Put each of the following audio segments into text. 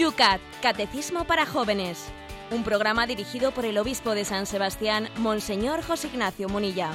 Yucat, Catecismo para Jóvenes. Un programa dirigido por el obispo de San Sebastián, Monseñor José Ignacio Munilla.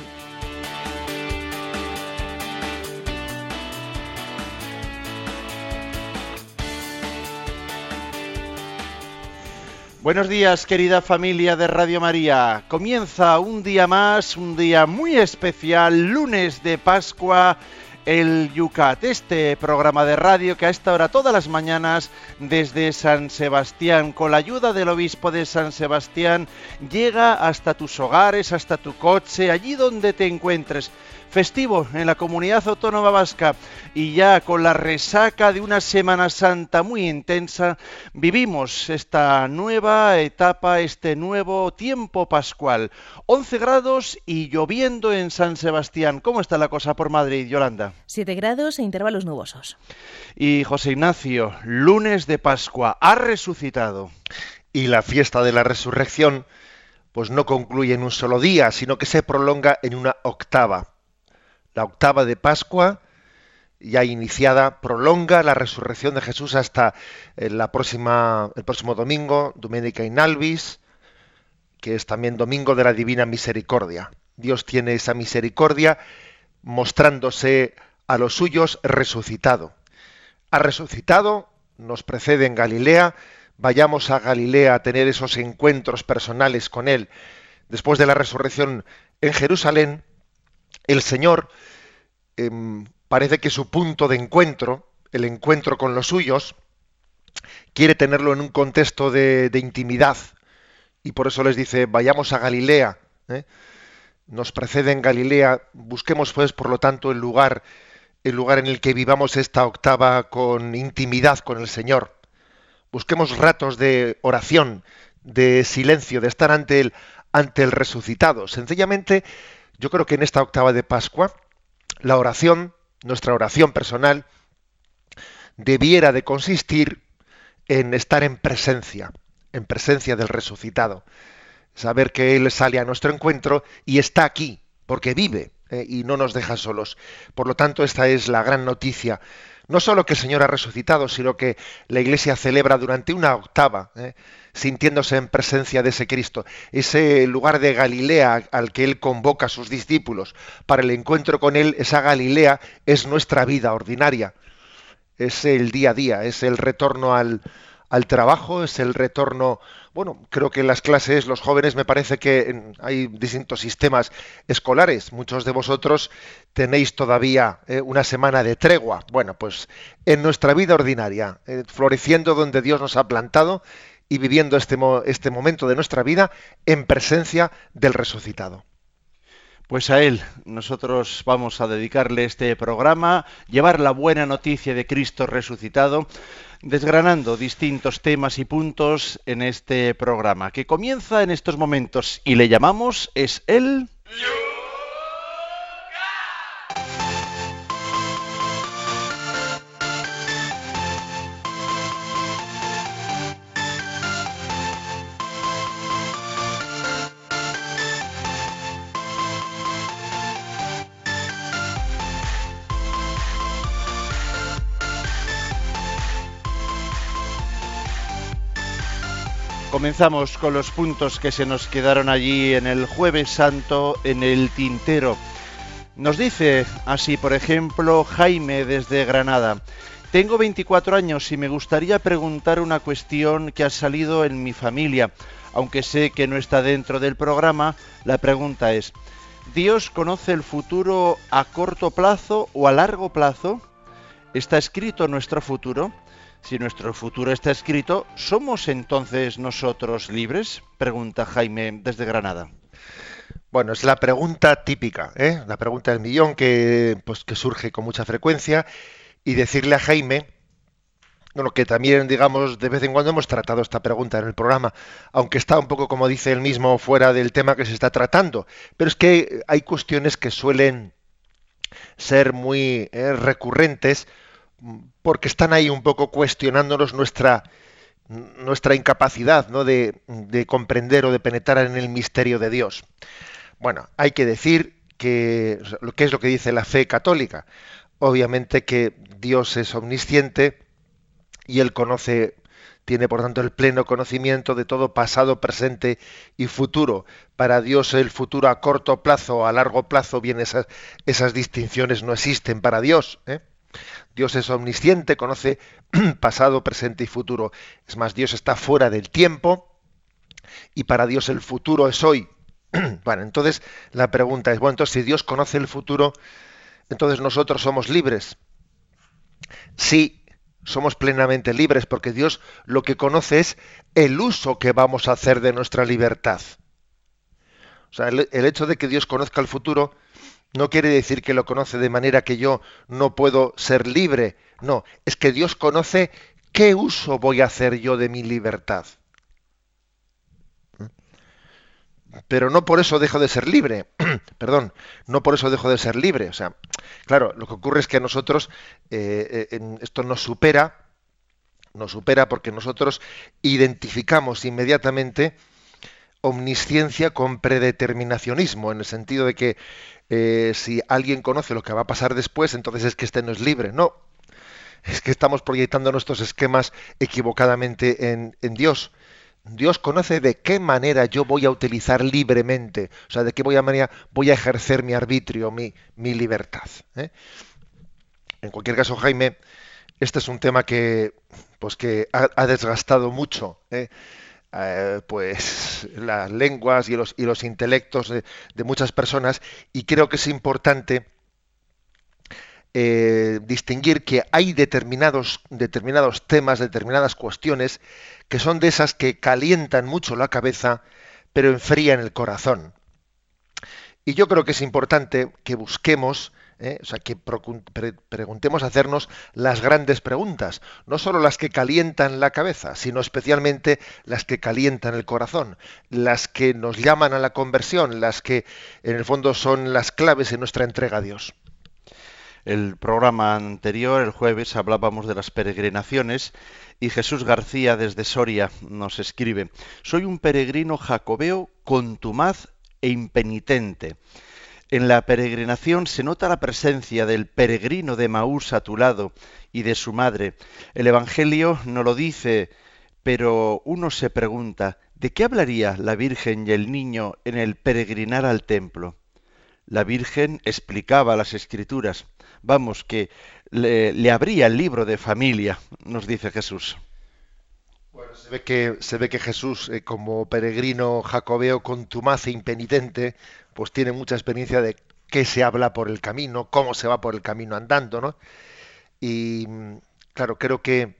Buenos días, querida familia de Radio María. Comienza un día más, un día muy especial, lunes de Pascua, el Yucat, este programa de radio que a esta hora todas las mañanas desde San Sebastián, con la ayuda del obispo de San Sebastián, llega hasta tus hogares, hasta tu coche, allí donde te encuentres festivo en la comunidad autónoma vasca y ya con la resaca de una Semana Santa muy intensa, vivimos esta nueva etapa, este nuevo tiempo pascual. 11 grados y lloviendo en San Sebastián. ¿Cómo está la cosa por Madrid, Yolanda? 7 grados e intervalos nubosos. Y José Ignacio, lunes de Pascua, ha resucitado. Y la fiesta de la resurrección pues no concluye en un solo día, sino que se prolonga en una octava la octava de Pascua, ya iniciada, prolonga la resurrección de Jesús hasta eh, la próxima, el próximo domingo, Domenica in Alvis, que es también Domingo de la Divina Misericordia. Dios tiene esa misericordia mostrándose a los suyos resucitado. Ha resucitado, nos precede en Galilea, vayamos a Galilea a tener esos encuentros personales con Él. Después de la resurrección en Jerusalén, el Señor em, parece que su punto de encuentro, el encuentro con los suyos, quiere tenerlo en un contexto de, intimidad. Y por eso les dice, vayamos a Galilea. ¿eh? Nos precede en Galilea, busquemos pues, por lo tanto, el lugar, el lugar en el que vivamos esta octava con intimidad con el Señor. Busquemos ratos de oración, de silencio, de estar ante el, ante el resucitado. Sencillamente yo creo que en esta octava de Pascua, la oración, nuestra oración personal, debiera de consistir en estar en presencia, en presencia del resucitado. Saber que Él sale a nuestro encuentro y está aquí, porque vive eh, y no nos deja solos. Por lo tanto, esta es la gran noticia. No solo que el Señor ha resucitado, sino que la Iglesia celebra durante una octava. Eh, sintiéndose en presencia de ese Cristo, ese lugar de Galilea al que Él convoca a sus discípulos para el encuentro con Él, esa Galilea es nuestra vida ordinaria, es el día a día, es el retorno al, al trabajo, es el retorno, bueno, creo que en las clases, los jóvenes, me parece que hay distintos sistemas escolares. Muchos de vosotros tenéis todavía eh, una semana de tregua. Bueno, pues en nuestra vida ordinaria, eh, floreciendo donde Dios nos ha plantado y viviendo este, este momento de nuestra vida en presencia del resucitado. Pues a él nosotros vamos a dedicarle este programa, llevar la buena noticia de Cristo resucitado, desgranando distintos temas y puntos en este programa, que comienza en estos momentos y le llamamos es el... Comenzamos con los puntos que se nos quedaron allí en el jueves santo en el tintero. Nos dice así, por ejemplo, Jaime desde Granada. Tengo 24 años y me gustaría preguntar una cuestión que ha salido en mi familia. Aunque sé que no está dentro del programa, la pregunta es, ¿Dios conoce el futuro a corto plazo o a largo plazo? ¿Está escrito nuestro futuro? Si nuestro futuro está escrito, ¿somos entonces nosotros libres? Pregunta Jaime desde Granada. Bueno, es la pregunta típica, ¿eh? la pregunta del millón que, pues, que surge con mucha frecuencia y decirle a Jaime, bueno, que también, digamos, de vez en cuando hemos tratado esta pregunta en el programa, aunque está un poco, como dice él mismo, fuera del tema que se está tratando, pero es que hay cuestiones que suelen ser muy eh, recurrentes porque están ahí un poco cuestionándonos nuestra, nuestra incapacidad ¿no? de, de, comprender o de penetrar en el misterio de Dios. Bueno, hay que decir que, ¿qué es lo que dice la fe católica? Obviamente que Dios es omnisciente y Él conoce tiene por tanto el pleno conocimiento de todo pasado, presente y futuro. Para Dios el futuro a corto plazo a largo plazo, bien esas, esas distinciones no existen para Dios. ¿eh? Dios es omnisciente, conoce pasado, presente y futuro. Es más, Dios está fuera del tiempo y para Dios el futuro es hoy. bueno, entonces la pregunta es, bueno, entonces si Dios conoce el futuro, entonces nosotros somos libres. Sí, somos plenamente libres porque Dios lo que conoce es el uso que vamos a hacer de nuestra libertad. O sea, el, el hecho de que Dios conozca el futuro no quiere decir que lo conoce de manera que yo no puedo ser libre. No, es que Dios conoce qué uso voy a hacer yo de mi libertad. Pero no por eso dejo de ser libre. Perdón, no por eso dejo de ser libre. O sea, claro, lo que ocurre es que a nosotros eh, eh, esto nos supera, nos supera porque nosotros identificamos inmediatamente omnisciencia con predeterminacionismo, en el sentido de que eh, si alguien conoce lo que va a pasar después, entonces es que este no es libre. No, es que estamos proyectando nuestros esquemas equivocadamente en, Dios. Dios conoce de qué manera yo voy a utilizar libremente, o sea, de qué voy a manera voy a ejercer mi arbitrio, mi, mi libertad. ¿eh? En cualquier caso, Jaime, este es un tema que, pues que ha, desgastado mucho. ¿eh? Eh, pues las lenguas y los, y los intelectos de, muchas personas y creo que es importante eh, distinguir que hay determinados, determinados temas, determinadas cuestiones que son de esas que calientan mucho la cabeza, pero enfrían el corazón. Y yo creo que es importante que busquemos, eh, o sea, que pre preguntemos hacernos las grandes preguntas, no solo las que calientan la cabeza, sino especialmente las que calientan el corazón, las que nos llaman a la conversión, las que en el fondo son las claves en nuestra entrega a Dios. El programa anterior, el jueves, hablábamos de las peregrinaciones y Jesús García desde Soria nos escribe, soy un peregrino jacobeo contumaz e impenitente. En la peregrinación se nota la presencia del peregrino de Maús a tu lado y de su madre. El Evangelio no lo dice, pero uno se pregunta, ¿de qué hablaría la Virgen y el niño en el peregrinar al templo? La Virgen explicaba las escrituras vamos, que le, abría el libro de familia, nos dice Jesús. Bueno, se ve que, se ve que Jesús, eh, como peregrino jacobeo contumaz e impenitente, pues tiene mucha experiencia de qué se habla por el camino, cómo se va por el camino andando, ¿no? Y claro, creo que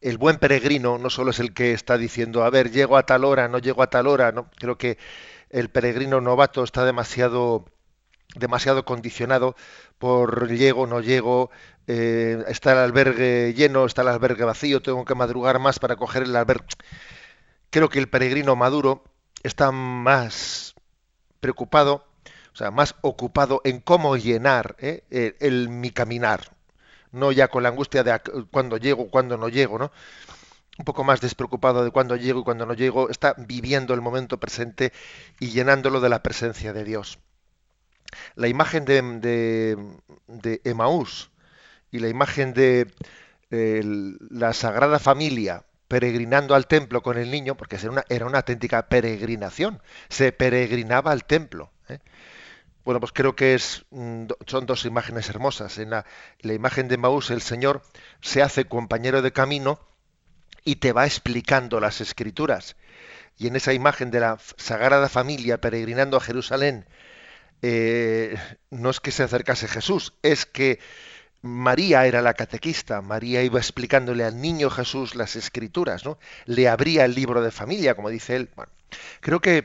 el buen peregrino no solo es el que está diciendo, a ver, llego a tal hora, no llego a tal hora, ¿no? Creo que el peregrino novato está demasiado demasiado condicionado por llego, no llego, eh, está el albergue lleno, está el albergue vacío, tengo que madrugar más para coger el albergue. Creo que el peregrino maduro está más preocupado, o sea, más ocupado en cómo llenar eh, el, mi caminar, no ya con la angustia de cuándo llego, cuándo no llego, ¿no? un poco más despreocupado de cuándo llego y cuándo no llego, está viviendo el momento presente y llenándolo de la presencia de Dios la imagen de, de, de Emaús y la imagen de eh, la Sagrada Familia peregrinando al templo con el niño, porque era una, auténtica peregrinación, se peregrinaba al templo. ¿eh? Bueno, pues creo que es, mm, son dos imágenes hermosas. En la, la imagen de Maús el Señor se hace compañero de camino y te va explicando las escrituras. Y en esa imagen de la Sagrada Familia peregrinando a Jerusalén, eh, no es que se acercase Jesús, es que María era la catequista, María iba explicándole al niño Jesús las escrituras, ¿no? Le abría el libro de familia, como dice él. Bueno, creo que,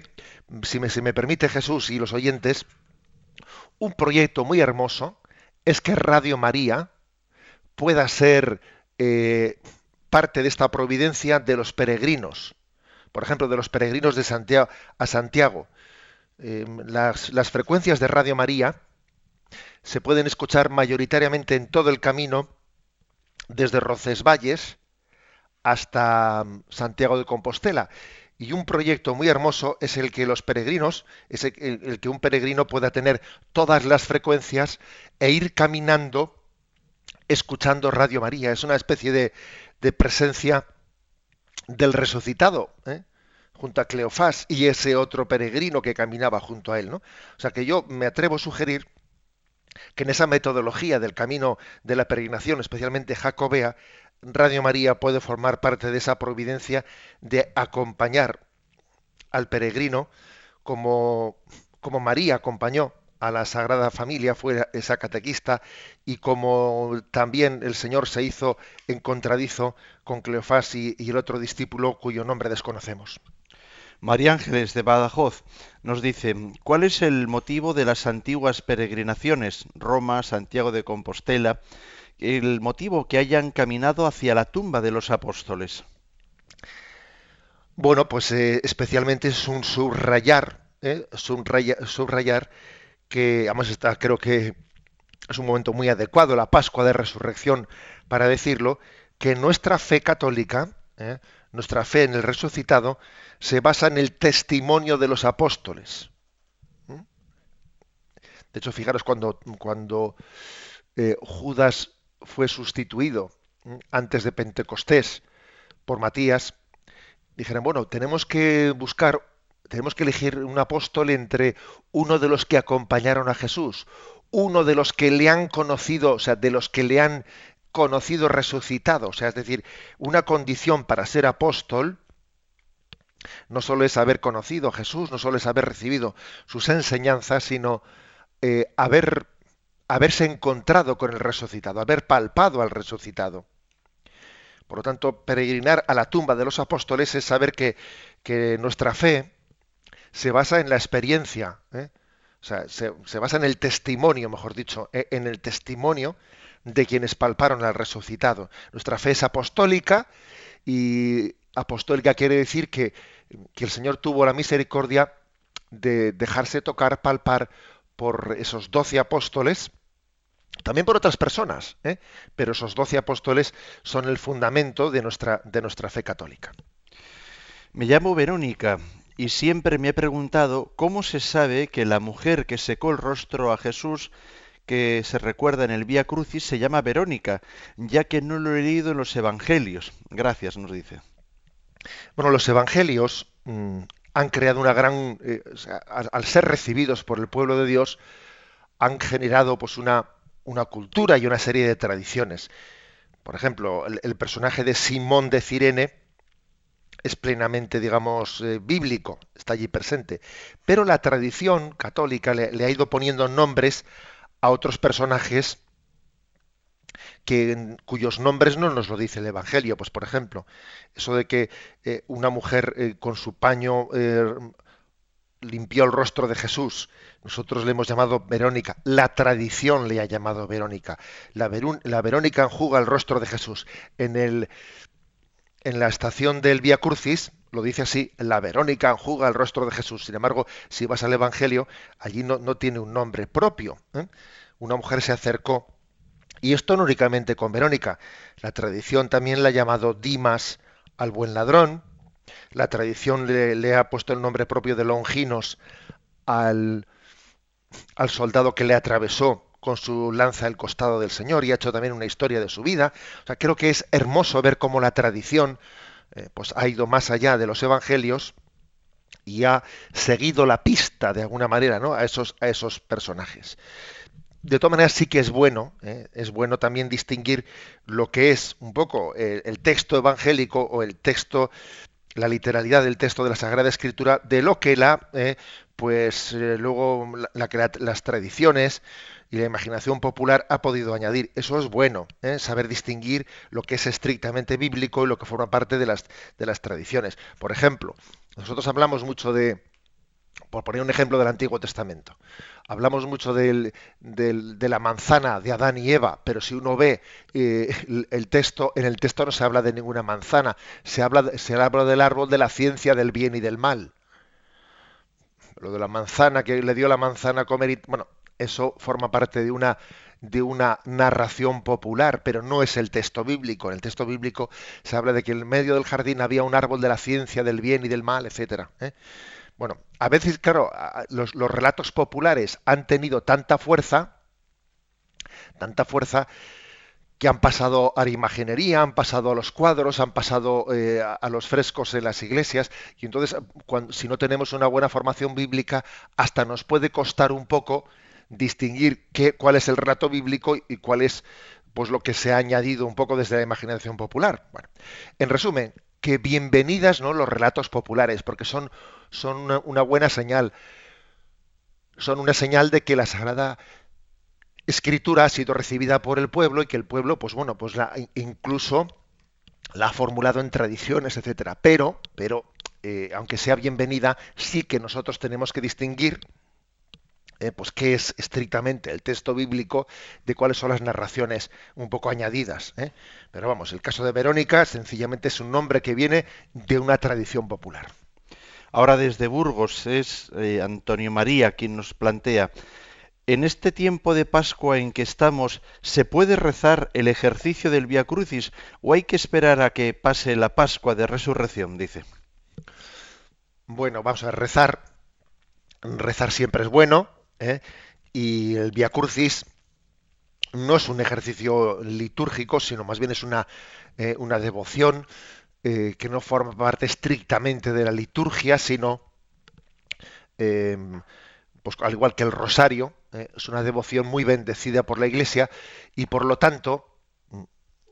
si me, si me permite Jesús y los oyentes, un proyecto muy hermoso es que Radio María pueda ser eh, parte de esta providencia de los peregrinos, por ejemplo, de los peregrinos de Santiago a Santiago, eh, las, las, frecuencias de Radio María se pueden escuchar mayoritariamente en todo el camino, desde Roncesvalles hasta mm, Santiago de Compostela. Y un proyecto muy hermoso es el que los peregrinos, es el, que un peregrino pueda tener todas las frecuencias e ir caminando escuchando Radio María. Es una especie de, de presencia del resucitado, ¿eh? junto a Cleofás y ese otro peregrino que caminaba junto a él. ¿no? O sea que yo me atrevo a sugerir que en esa metodología del camino de la peregrinación, especialmente jacobea, Radio María puede formar parte de esa providencia de acompañar al peregrino como, como María acompañó a la Sagrada Familia, fue esa catequista, y como también el Señor se hizo en contradizo con Cleofás y, y el otro discípulo cuyo nombre desconocemos. María Ángeles de Badajoz nos dice, ¿cuál es el motivo de las antiguas peregrinaciones, Roma, Santiago de Compostela, el motivo que hayan caminado hacia la tumba de los apóstoles? Bueno, pues eh, especialmente es un subrayar, ¿eh? subrayar, subrayar, que además está, creo que es un momento muy adecuado, la Pascua de Resurrección, para decirlo, que nuestra fe católica, ¿eh? Nuestra fe en el resucitado, se basa en el testimonio de los apóstoles. ¿Mm? De hecho, fijaros cuando, eh, Judas fue sustituido antes de Pentecostés por Matías, dijeron, bueno, tenemos que buscar, tenemos que elegir un apóstol entre uno de los que acompañaron a Jesús, uno de los que le han conocido, o sea, de los que le han conocido resucitado, o sea, es decir, una condición para ser apóstol no solo es haber conocido a Jesús, no solo es haber recibido sus enseñanzas, sino eh, haber, haberse encontrado con el resucitado, haber palpado al resucitado. Por lo tanto, peregrinar a la tumba de los apóstoles es saber que, que nuestra fe se basa en la experiencia, ¿eh? o sea, se, se, basa en el testimonio, mejor dicho, e, en el testimonio de quienes palparon al resucitado. Nuestra fe es apostólica y apostólica quiere decir que, que el Señor tuvo la misericordia de dejarse tocar, palpar por esos doce apóstoles, también por otras personas, ¿eh? pero esos doce apóstoles son el fundamento de nuestra, de nuestra fe católica. Me llamo Verónica y siempre me he preguntado cómo se sabe que la mujer que secó el rostro a Jesús que se recuerda en el Vía Crucis se llama Verónica, ya que no lo he leído en los Evangelios. Gracias, nos dice. Bueno, los evangelios mmm, han creado una gran, eh, al, ser recibidos por el pueblo de Dios, han generado pues una, una cultura y una serie de tradiciones. Por ejemplo, el, el personaje de Simón de Cirene es plenamente, digamos, eh, bíblico, está allí presente. Pero la tradición católica le, le ha ido poniendo nombres a otros personajes que, cuyos nombres no nos lo dice el Evangelio. Pues, por ejemplo, eso de que eh, una mujer eh, con su paño eh, limpió el rostro de Jesús. Nosotros le hemos llamado Verónica. La tradición le ha llamado Verónica. La, la Verónica enjuga el rostro de Jesús. En, el, en la estación del Vía Crucis, lo dice así, la Verónica enjuga el rostro de Jesús. Sin embargo, si vas al Evangelio, allí no, no tiene un nombre propio. ¿eh? Una mujer se acercó y esto no únicamente con Verónica. La tradición también la ha llamado Dimas al buen ladrón. La tradición le, ha puesto el nombre propio de Longinos al, al, soldado que le atravesó con su lanza el costado del Señor y ha hecho también una historia de su vida. O sea, creo que es hermoso ver cómo la tradición eh, pues ha ido más allá de los evangelios y ha seguido la pista de alguna manera ¿no? a, esos, a esos personajes de todas maneras sí que es bueno, ¿eh? es bueno también distinguir lo que es un poco el, texto evangélico o el texto, la literalidad del texto de la Sagrada Escritura, de lo que la, eh, pues luego la, la, las tradiciones y la imaginación popular ha podido añadir. Eso es bueno, ¿eh? saber distinguir lo que es estrictamente bíblico y lo que forma parte de las, de las tradiciones. Por ejemplo, nosotros hablamos mucho de, por poner un ejemplo del Antiguo Testamento. Hablamos mucho del, del, de la manzana de Adán y Eva, pero si uno ve eh, el, texto, en el texto no se habla de ninguna manzana, se habla, se habla del árbol de la ciencia del bien y del mal. Lo de la manzana, que le dio la manzana a comer, y, bueno, eso forma parte de una de una narración popular, pero no es el texto bíblico. En el texto bíblico se habla de que en medio del jardín había un árbol de la ciencia del bien y del mal, etcétera. ¿eh? Bueno, a veces, claro, los, los, relatos populares han tenido tanta fuerza, tanta fuerza, que han pasado a la imaginería, han pasado a los cuadros, han pasado eh, a, los frescos en las iglesias, y entonces si no tenemos una buena formación bíblica, hasta nos puede costar un poco distinguir qué, cuál es el relato bíblico y cuál es pues lo que se ha añadido un poco desde la imaginación popular. Bueno, en resumen, que bienvenidas ¿no? los relatos populares, porque son, son una buena señal. Son una señal de que la Sagrada escritura ha sido recibida por el pueblo y que el pueblo, pues bueno, pues la, incluso la ha formulado en tradiciones, etcétera. Pero, pero, eh, aunque sea bienvenida, sí que nosotros tenemos que distinguir eh, pues qué es estrictamente el texto bíblico de cuáles son las narraciones un poco añadidas. ¿eh? Pero vamos, el caso de Verónica sencillamente es un nombre que viene de una tradición popular. Ahora desde Burgos es Antonio María quien nos plantea en este tiempo de Pascua en que estamos, ¿se puede rezar el ejercicio del Via Crucis o hay que esperar a que pase la Pascua de Resurrección? Dice. Bueno, vamos a rezar. Rezar siempre es bueno. ¿Eh? Y el Via Crucis no es un ejercicio litúrgico, sino más bien es una, eh, una devoción eh, que no forma parte estrictamente de la liturgia, sino, pues, al igual que el rosario, es una devoción muy bendecida por la Iglesia y por lo tanto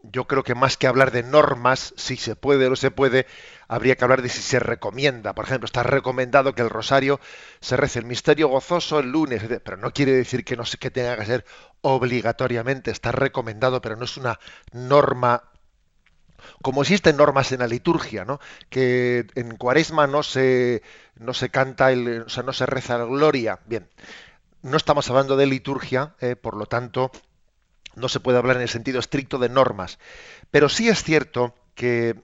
yo creo que más que hablar de normas, si se puede o no se puede, habría que hablar de si se recomienda. Por ejemplo, está recomendado que el rosario se rece el misterio gozoso el lunes, pero no quiere decir que no que tenga que ser obligatoriamente, está recomendado, pero no es una norma como existen normas en la liturgia, ¿no? Que en Cuaresma no se no se canta el, o sea, no se reza la gloria. Bien no estamos hablando de liturgia, eh, por lo tanto, no se puede hablar en el sentido estricto de normas. Pero sí es cierto que,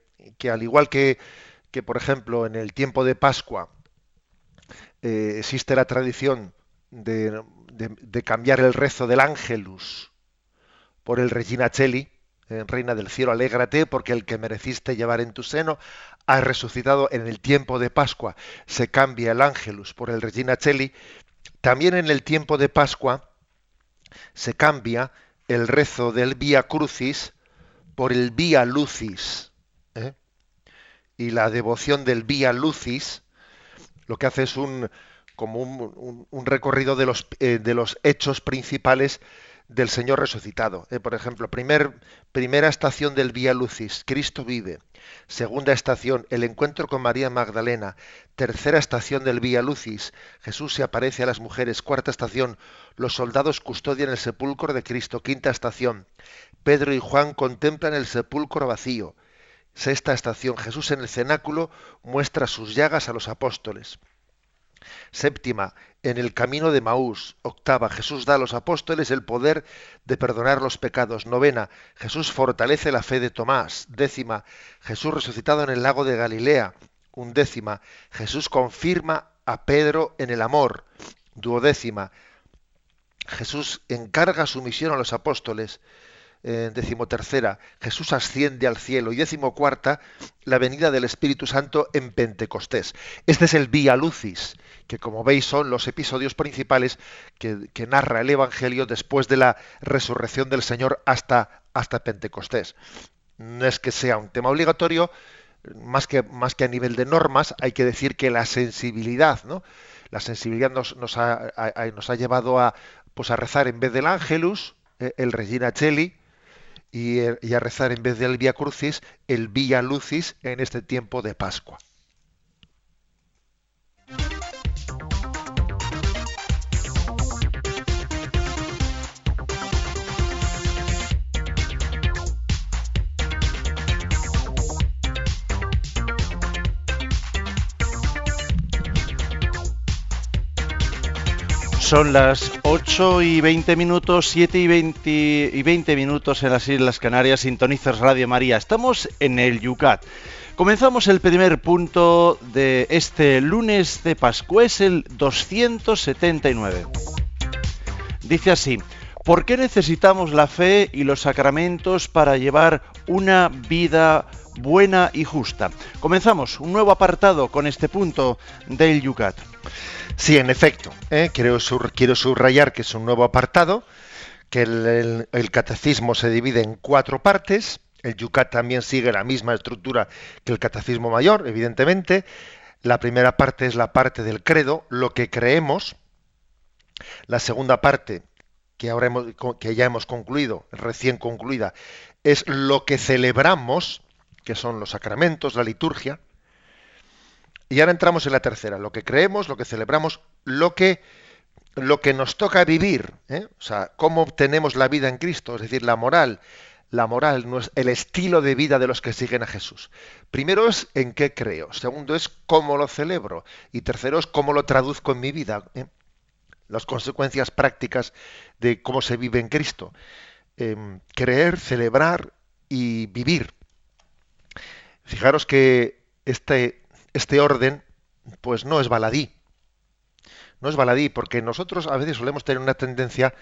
al igual que, que, por ejemplo, en el tiempo de Pascua eh, existe la tradición de, cambiar el rezo del Ángelus por el Regina Cheli, eh, Reina del cielo, alégrate, porque el que mereciste llevar en tu seno ha resucitado en el tiempo de Pascua. Se cambia el Ángelus por el Regina Cheli también en el tiempo de Pascua se cambia el rezo del Vía Crucis por el Vía Lucis. ¿eh? Y la devoción del Vía Lucis lo que hace es un como un, recorrido de los, eh, de los hechos principales del Señor resucitado. Eh, por ejemplo, primer, primera estación del Vía Lucis, Cristo vive. Segunda estación, el encuentro con María Magdalena. Tercera estación del Vía Lucis, Jesús se aparece a las mujeres. Cuarta estación, los soldados custodian el sepulcro de Cristo. Quinta estación, Pedro y Juan contemplan el sepulcro vacío. Sexta estación, Jesús en el cenáculo muestra sus llagas a los apóstoles. Séptima, en el camino de Maús. Octava, Jesús da a los apóstoles el poder de perdonar los pecados. Novena, Jesús fortalece la fe de Tomás. Décima, Jesús resucitado en el lago de Galilea. Undécima, Jesús confirma a Pedro en el amor. Duodécima, Jesús encarga su misión a los apóstoles. Eh, decimotercera, Jesús asciende al cielo. Y decimocuarta, la venida del Espíritu Santo en Pentecostés. Este es el Vía Lucis que como veis son los episodios principales que, narra el Evangelio después de la resurrección del Señor hasta, hasta Pentecostés. No es que sea un tema obligatorio, más que, más que a nivel de normas, hay que decir que la sensibilidad, ¿no? La sensibilidad nos, nos, ha, nos ha, llevado a, pues a rezar en vez del Ángelus, eh, el Regina Cheli, y, y, a rezar en vez del Via Crucis, el Via Lucis en este tiempo de Pascua. Son las 8 y 20 minutos, 7 y 20, y 20 minutos en las Islas Canarias. Sintonizas Radio María. Estamos en el Yucat. Comenzamos el primer punto de este lunes de Pascua, es el 279. Dice así, ¿por qué necesitamos la fe y los sacramentos para llevar una vida buena y justa? Comenzamos un nuevo apartado con este punto del Yucat. Sí, en efecto, ¿eh? quiero, subrayar que es un nuevo apartado que el, catecismo se divide en cuatro partes. El Yucat también sigue la misma estructura que el catecismo mayor, evidentemente. La primera parte es la parte del credo, lo que creemos. La segunda parte, que, ahora que ya hemos concluido, recién concluida, es lo que celebramos, que son los sacramentos, la liturgia. Y ahora entramos en la tercera, lo que creemos, lo que celebramos, lo que, lo que nos toca vivir, ¿eh? o sea, cómo obtenemos la vida en Cristo, es decir, la moral, la moral, el estilo de vida de los que siguen a Jesús. Primero es en qué creo, segundo es cómo lo celebro y tercero es cómo lo traduzco en mi vida, ¿eh? las consecuencias prácticas de cómo se vive en Cristo. Em, creer, celebrar y vivir. Fijaros que este, este orden pues no es baladí. No es baladí porque nosotros a veces solemos tener una tendencia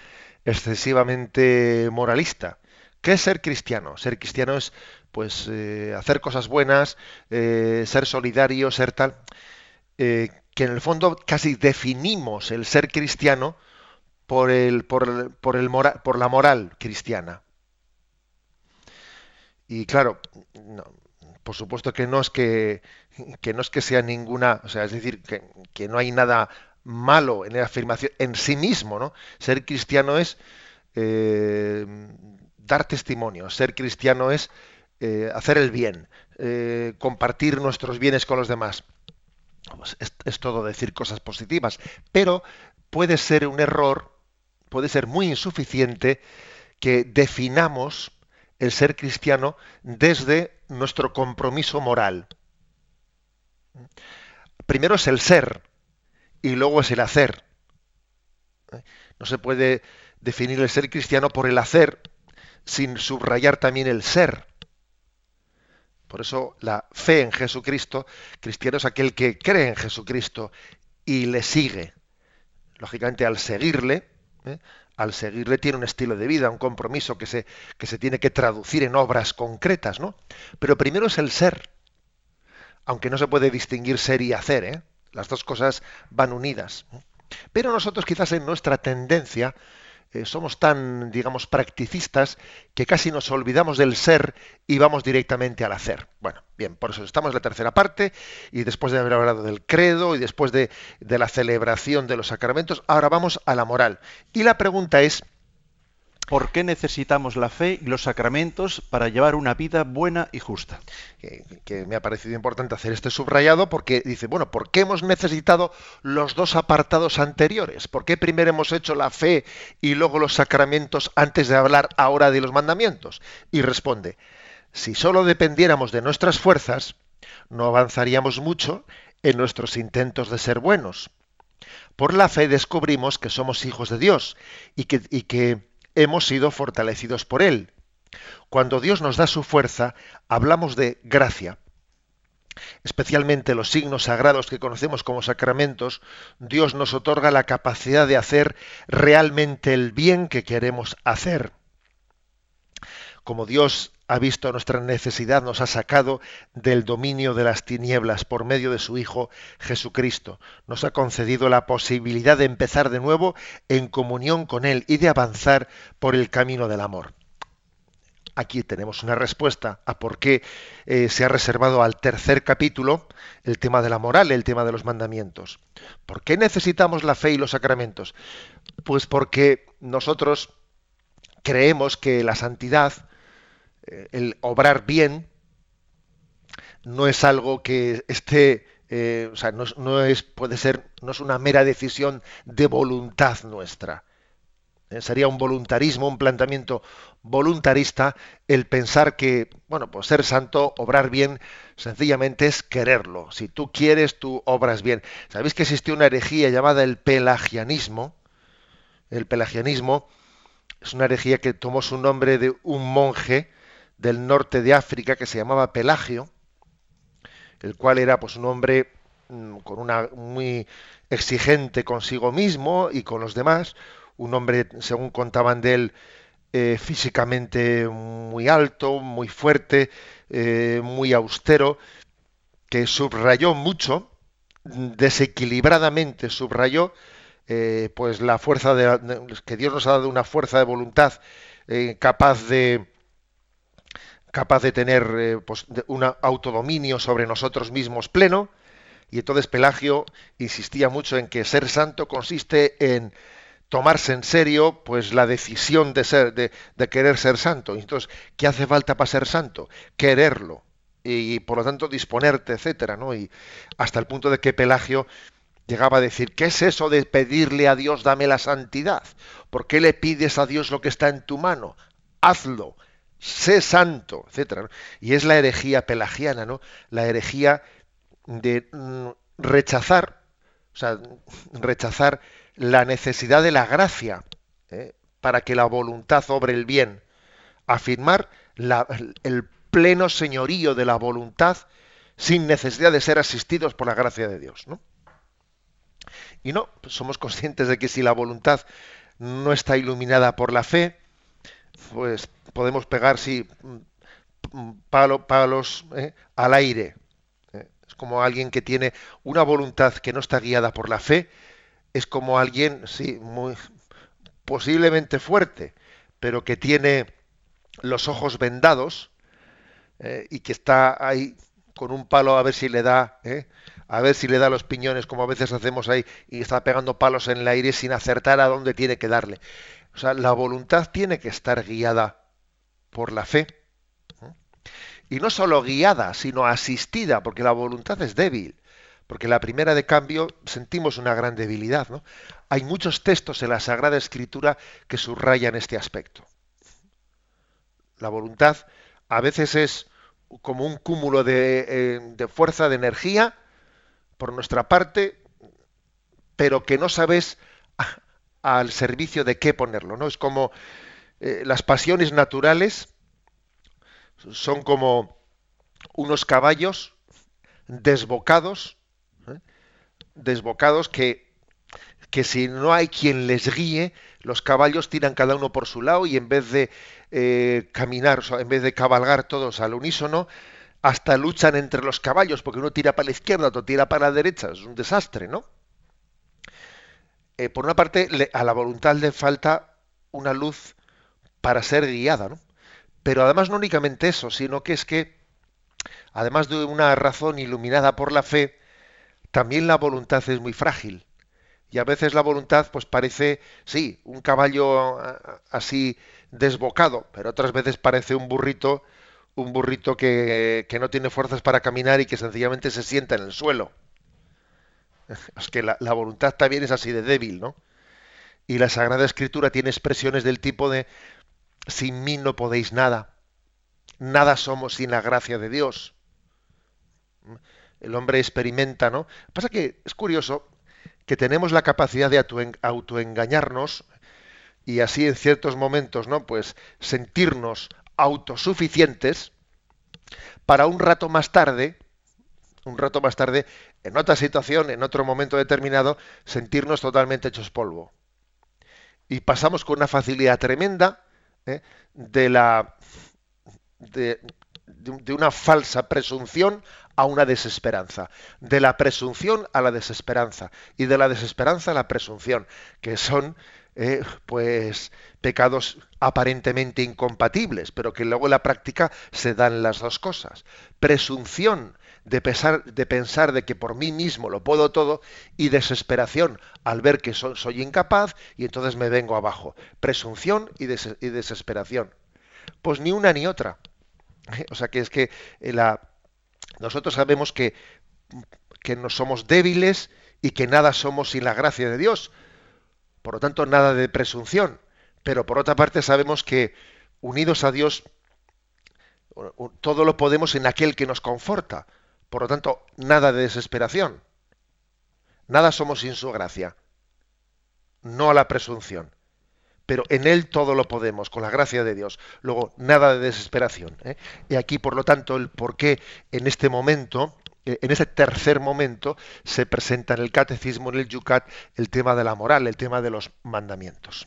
excesivamente moralista. ¿Qué es ser cristiano? Ser cristiano es pues eh, hacer cosas buenas, eh, ser solidario, ser tal. Eh, que en el fondo casi definimos el ser cristiano por, el, por, por, el por la moral cristiana. Y claro, por supuesto que no es que, no es que sea ninguna, o sea, es decir, que, no hay nada malo en la afirmación en sí mismo, ¿no? Ser cristiano es eh, dar testimonio, ser cristiano es eh, hacer el bien, eh, compartir nuestros bienes con los demás. Pues es, es, todo decir cosas positivas, pero puede ser un error, puede ser muy insuficiente que definamos el ser cristiano desde nuestro compromiso moral. Primero es el ser y luego es el hacer. No se puede definir el ser cristiano por el hacer sin subrayar también el ser. Por eso la fe en Jesucristo, cristiano es aquel que cree en Jesucristo y le sigue. Lógicamente al seguirle, ¿eh? Al seguirle tiene un estilo de vida, un compromiso que se, que se tiene que traducir en obras concretas, ¿no? Pero primero es el ser, aunque no se puede distinguir ser y hacer, ¿eh? Las dos cosas van unidas. Pero nosotros quizás en nuestra tendencia eh, somos tan, digamos, practicistas que casi nos olvidamos del ser y vamos directamente al hacer. Bueno, bien, por eso estamos en la tercera parte y después de haber hablado del credo y después de, de la celebración de los sacramentos, ahora vamos a la moral. Y la pregunta es, ¿Por qué necesitamos la fe y los sacramentos para llevar una vida buena y justa? Que, me ha parecido importante hacer este subrayado porque dice, bueno, ¿por qué hemos necesitado los dos apartados anteriores? ¿Por qué primero hemos hecho la fe y luego los sacramentos antes de hablar ahora de los mandamientos? Y responde, si solo dependiéramos de nuestras fuerzas, no avanzaríamos mucho en nuestros intentos de ser buenos. Por la fe descubrimos que somos hijos de Dios y que, y que hemos sido fortalecidos por Él. Cuando Dios nos da su fuerza, hablamos de gracia. Especialmente los signos sagrados que conocemos como sacramentos, Dios nos otorga la capacidad de hacer realmente el bien que queremos hacer. Como Dios ha visto nuestra necesidad, nos ha sacado del dominio de las tinieblas por medio de su Hijo Jesucristo. Nos ha concedido la posibilidad de empezar de nuevo en comunión con Él y de avanzar por el camino del amor. Aquí tenemos una respuesta a por qué eh, se ha reservado al tercer capítulo el tema de la moral, el tema de los mandamientos. ¿Por qué necesitamos la fe y los sacramentos? Pues porque nosotros creemos que la santidad, el obrar bien no es algo que esté, eh, o sea, no, es, puede ser, no es una mera decisión de voluntad nuestra. Eh, sería un voluntarismo, un planteamiento voluntarista el pensar que, bueno, pues ser santo, obrar bien, sencillamente es quererlo. Si tú quieres, tú obras bien. ¿Sabéis que existe una herejía llamada el pelagianismo? El pelagianismo es una herejía que tomó su nombre de un monje del norte de África que se llamaba Pelagio, el cual era pues un hombre mm, con una muy exigente consigo mismo y con los demás, un hombre, según contaban de él, eh, físicamente muy alto, muy fuerte, eh, muy austero, que subrayó mucho, desequilibradamente subrayó eh, pues la fuerza de, que Dios nos ha dado una fuerza de voluntad capaz de capaz de tener eh, pues, un autodominio sobre nosotros mismos pleno y entonces Pelagio insistía mucho en que ser santo consiste en tomarse en serio pues la decisión de ser de, querer ser santo entonces qué hace falta para ser santo quererlo y, por lo tanto disponerte etcétera no y hasta el punto de que Pelagio llegaba a decir, ¿qué es eso de pedirle a Dios dame la santidad? ¿Por qué le pides a Dios lo que está en tu mano? Hazlo, sé santo, etcétera. Y es la herejía pelagiana, ¿no? La herejía de mm, rechazar, o sea, rechazar la necesidad de la gracia ¿eh? para que la voluntad obre el bien, afirmar el pleno señorío de la voluntad sin necesidad de ser asistidos por la gracia de Dios, ¿no? Y no, pues somos conscientes de que si la voluntad no está iluminada por la fe, pues podemos pegar, sí, palos ¿eh? al aire. ¿eh? Es como alguien que tiene una voluntad que no está guiada por la fe, es como alguien, sí, muy posiblemente fuerte, pero que tiene los ojos vendados ¿eh? y que está ahí con un palo a ver si le da, ¿eh? a ver si le da los piñones, como a veces hacemos ahí, y está pegando palos en el aire sin acertar a dónde tiene que darle. O sea, la voluntad tiene que estar guiada por la fe. Y no solo guiada, sino asistida, porque la voluntad es débil. Porque la primera de cambio sentimos una gran debilidad. ¿no? Hay muchos textos en la Sagrada Escritura que subrayan este aspecto. La voluntad a veces es como un cúmulo eh, de, fuerza, de energía, por nuestra parte, pero que no sabes al servicio de qué ponerlo, ¿no? Es como eh, las pasiones naturales son como unos caballos desbocados, ¿eh? desbocados que, que si no hay quien les guíe, los caballos tiran cada uno por su lado y en vez de eh, caminar, en vez de cabalgar todos al unísono, hasta luchan entre los caballos, porque uno tira para la izquierda, otro tira para la derecha, es un desastre, ¿no? Por una parte, a la voluntad le falta una luz para ser guiada, ¿no? Pero además no únicamente eso, sino que es que, además de una razón iluminada por la fe, también la voluntad es muy frágil y a veces la voluntad pues parece, sí, un caballo así desbocado, pero otras veces parece un burrito, un burrito que, que no tiene fuerzas para caminar y que sencillamente se sienta en el suelo. Es que la, la, voluntad también es así de débil, ¿no? Y la Sagrada Escritura tiene expresiones del tipo de sin mí no podéis nada, nada somos sin la gracia de Dios. El hombre experimenta, ¿no? Pasa que es curioso, que tenemos la capacidad de autoengañarnos y así en ciertos momentos, ¿no? Pues sentirnos autosuficientes para un rato más tarde, un rato más tarde, en otra situación, en otro momento determinado, sentirnos totalmente hechos polvo. Y pasamos con una facilidad tremenda ¿eh? de la de, una falsa presunción a una desesperanza, de la presunción a la desesperanza y de la desesperanza a la presunción, que son eh, pues pecados aparentemente incompatibles, pero que luego en la práctica se dan las dos cosas. Presunción de, pensar de que por mí mismo lo puedo todo y desesperación al ver que soy incapaz y entonces me vengo abajo. Presunción y, desesperación. Pues ni una ni otra. O sea que es que la, nosotros sabemos que, que no somos débiles y que nada somos sin la gracia de Dios. Por lo tanto, nada de presunción. Pero por otra parte sabemos que unidos a Dios, todo lo podemos en aquel que nos conforta. Por lo tanto, nada de desesperación. Nada somos sin su gracia. No a la presunción pero en Él todo lo podemos, con la gracia de Dios. Luego, nada de desesperación. ¿eh? Y aquí, por lo tanto, el por qué en este momento, eh, en ese tercer momento, se presenta en el catecismo, en el Yucat, el tema de la moral, el tema de los mandamientos.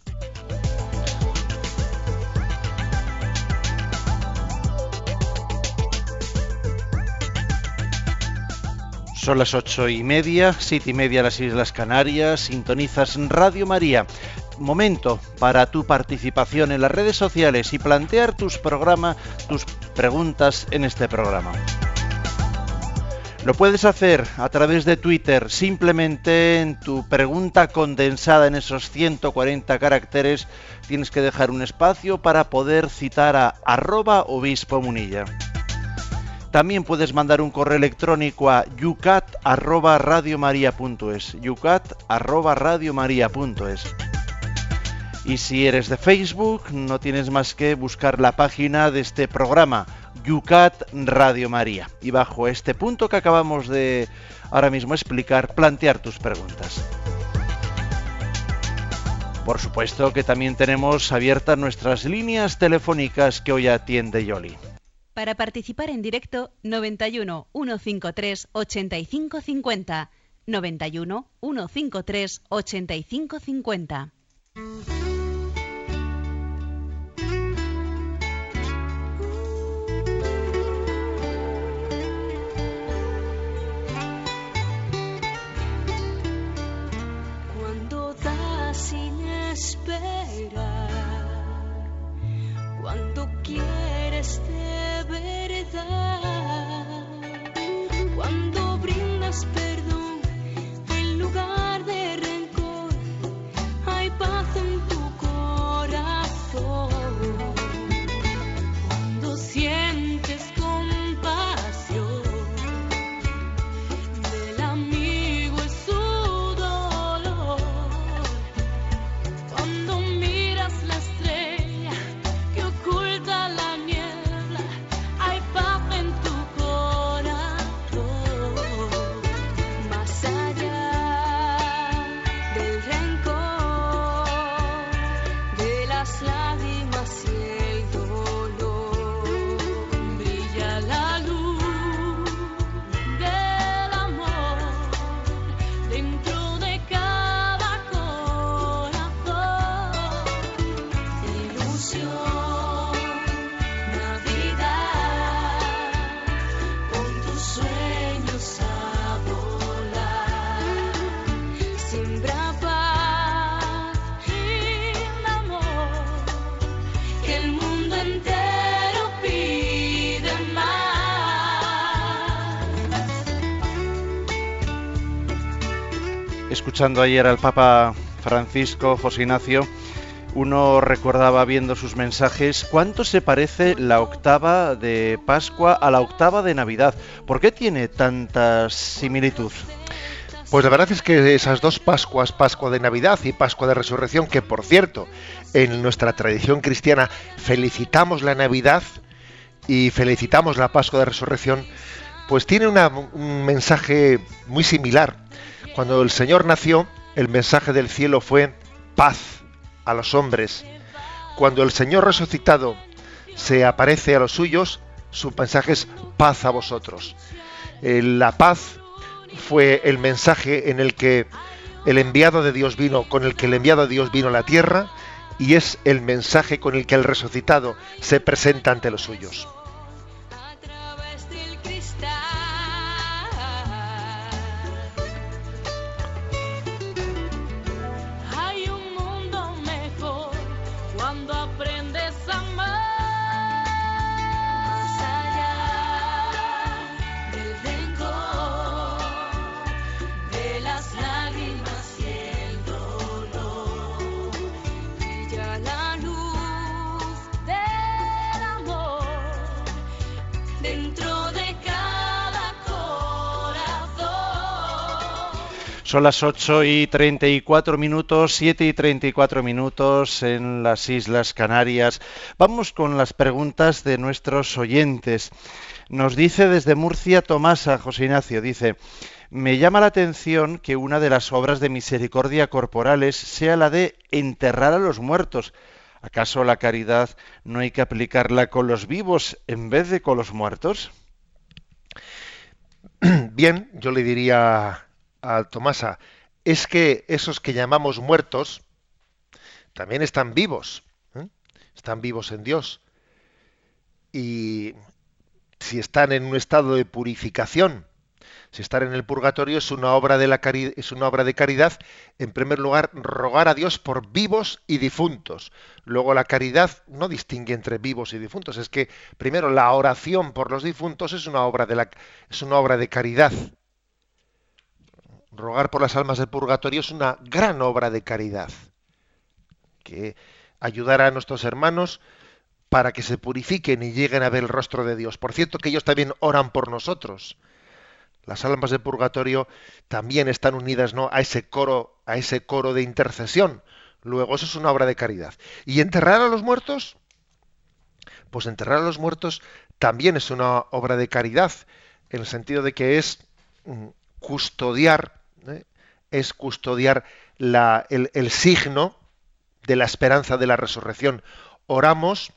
Son las ocho y media, siete y media las Islas Canarias, sintonizas Radio María. Momento para tu participación en las redes sociales y plantear tus programas, tus preguntas en este programa. Lo puedes hacer a través de Twitter, simplemente en tu pregunta condensada en esos 140 caracteres tienes que dejar un espacio para poder citar a arroba obispo munilla. También puedes mandar un correo electrónico a yucat@radiomaria.es, yucat@radiomaria.es. Y si eres de Facebook, no tienes más que buscar la página de este programa, Yucat Radio María. Y bajo este punto que acabamos de ahora mismo explicar, plantear tus preguntas. Por supuesto que también tenemos abiertas nuestras líneas telefónicas que hoy atiende Yoli. Para participar en directo, 91 153 8550. 91 153 8550. Cuando das sin esperar, cuando quieres de verdad, cuando brindas perdón Ayer al Papa Francisco José Ignacio, uno recordaba viendo sus mensajes cuánto se parece la octava de Pascua a la octava de Navidad. ¿Por qué tiene tanta similitud? Pues la verdad es que esas dos Pascuas, Pascua de Navidad y Pascua de Resurrección, que por cierto, en nuestra tradición cristiana felicitamos la Navidad y felicitamos la Pascua de Resurrección, pues tiene un mensaje muy similar. Cuando el Señor nació, el mensaje del cielo fue paz a los hombres. Cuando el Señor resucitado se aparece a los suyos, su mensaje es paz a vosotros. Eh, la paz fue el mensaje en el que el enviado de Dios vino, con el que el enviado de Dios vino a la tierra, y es el mensaje con el que el resucitado se presenta ante los suyos. Son las 8 y 34 minutos, 7 y 34 minutos en las Islas Canarias. Vamos con las preguntas de nuestros oyentes. Nos dice desde Murcia Tomasa, José Ignacio, dice, me llama la atención que una de las obras de misericordia corporales sea la de enterrar a los muertos. ¿Acaso la caridad no hay que aplicarla con los vivos en vez de con los muertos? Bien, yo le diría a Tomasa, es que esos que llamamos muertos también están vivos, ¿eh? están vivos en Dios. Y si están en un estado de purificación, Si estar en el purgatorio es una obra de la cari- es una obra de caridad, en primer lugar, rogar a Dios por vivos y difuntos. Luego la caridad no distingue entre vivos y difuntos, es que primero la oración por los difuntos es una obra de caridad. Rogar por las almas del purgatorio es una gran obra de caridad. Que ayudar a nuestros hermanos para que se purifiquen y lleguen a ver el rostro de Dios. Por cierto, que ellos también oran por nosotros. Las almas del purgatorio también están unidas ¿no? a ese coro, a ese coro de intercesión. Luego, eso es una obra de caridad. ¿Y enterrar a los muertos? Pues enterrar a los muertos también es una obra de caridad, en el sentido de que es mm, custodiar, ¿eh? es custodiar la- el, signo de la esperanza de la resurrección. Oramos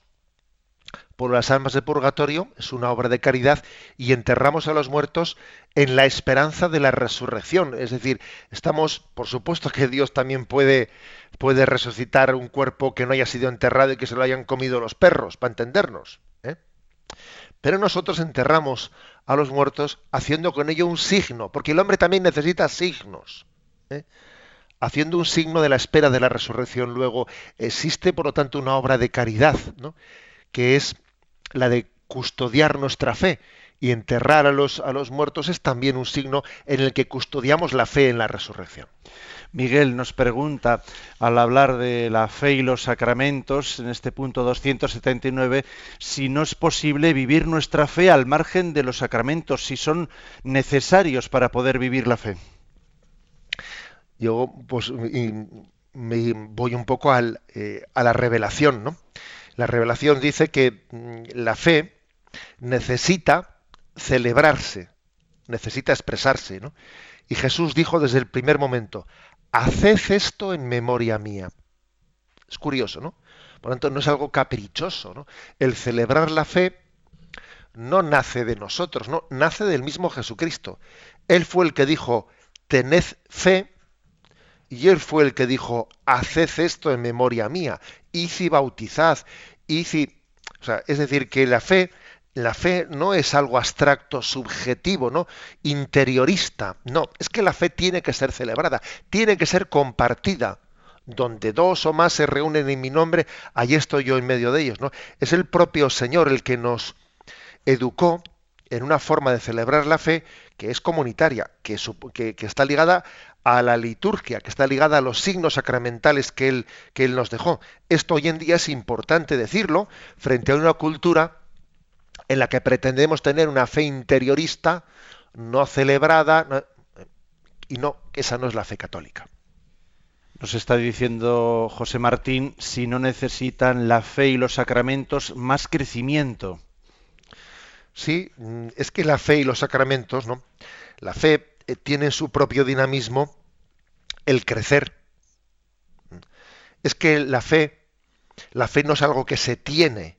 por las almas del purgatorio, es una obra de caridad, y enterramos a los muertos en la esperanza de la resurrección. Es decir, estamos, por supuesto que Dios también puede, puede resucitar un cuerpo que no haya sido enterrado y que se lo hayan comido los perros, para entendernos. ¿eh? Pero nosotros enterramos a los muertos haciendo con ello un signo, porque el hombre también necesita signos. ¿eh? Haciendo un signo de la espera de la resurrección. Luego existe, por lo tanto, una obra de caridad, ¿no? que es la de custodiar nuestra fe. Y enterrar a los, a los muertos es también un signo en el que custodiamos la fe en la resurrección. Miguel nos pregunta, al hablar de la fe y los sacramentos, en este punto 279, si no es posible vivir nuestra fe al margen de los sacramentos, si son necesarios para poder vivir la fe. Yo pues me voy un poco eh, a la revelación, ¿no? La revelación dice que mm, la fe necesita celebrarse, necesita expresarse, ¿no? Y Jesús dijo desde el primer momento, haced esto en memoria mía. Es curioso, ¿no? Por lo tanto, no es algo caprichoso, ¿no? El celebrar la fe no nace de nosotros, no, nace del mismo Jesucristo. Él fue el que dijo, tened fe, y él fue el que dijo, haced esto en memoria mía, y bautizad, id y... O sea, es decir, que la fe, la fe no es algo abstracto, subjetivo, ¿no? Interiorista. No, es que la fe tiene que ser celebrada, tiene que ser compartida. Donde dos o más se reúnen en mi nombre, allí estoy yo en medio de ellos, ¿no? Es el propio Señor el que nos educó en una forma de celebrar la fe que es comunitaria, que, que está ligada a la liturgia, que está ligada a los signos sacramentales que él, que él nos dejó. Esto hoy en día es importante decirlo frente a una cultura en la que pretendemos tener una fe interiorista, no celebrada, no- y no, esa no es la fe católica. Nos está diciendo José Martín si no necesitan la fe y los sacramentos más crecimiento. Sí, es que la fe y los sacramentos, ¿no? La fe eh, tiene en su propio dinamismo el crecer. Es que la fe, la fe no es algo que se tiene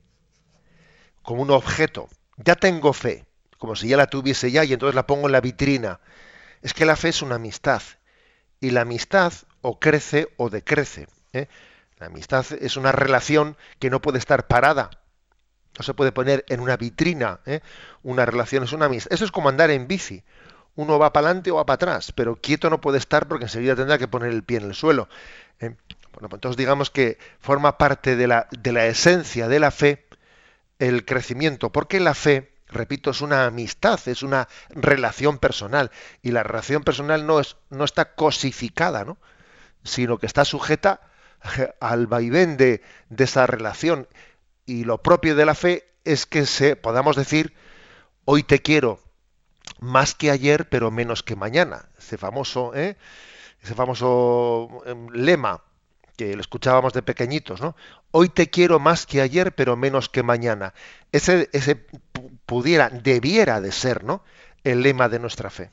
como un objeto. Ya tengo fe, como si ya la tuviese ya y entonces la pongo en la vitrina. Es que la fe es una amistad y la amistad o crece o decrece. ¿eh? La amistad es una relación que no puede estar parada, no se puede poner en una vitrina. ¿eh? Una relación es una amistad. Eso es como andar en bici. Uno va para adelante o va para atrás, pero quieto no puede estar porque enseguida tendrá que poner el pie en el suelo. ¿eh? Bueno, pues entonces digamos que forma parte de la, de la esencia de la fe el crecimiento, porque la fe, repito, es una amistad, es una relación personal, y la relación personal no, es, no está cosificada, ¿no? sino que está sujeta al vaivén de, de esa relación. Y lo propio de la fe es que se, podamos decir, hoy te quiero más que ayer, pero menos que mañana. Ese famoso, ¿eh? ese famoso em, lema que lo escuchábamos de pequeñitos, ¿no? Hoy te quiero más que ayer, pero menos que mañana. Ese, ese pu- pudiera, debiera de ser, ¿no? El lema de nuestra fe.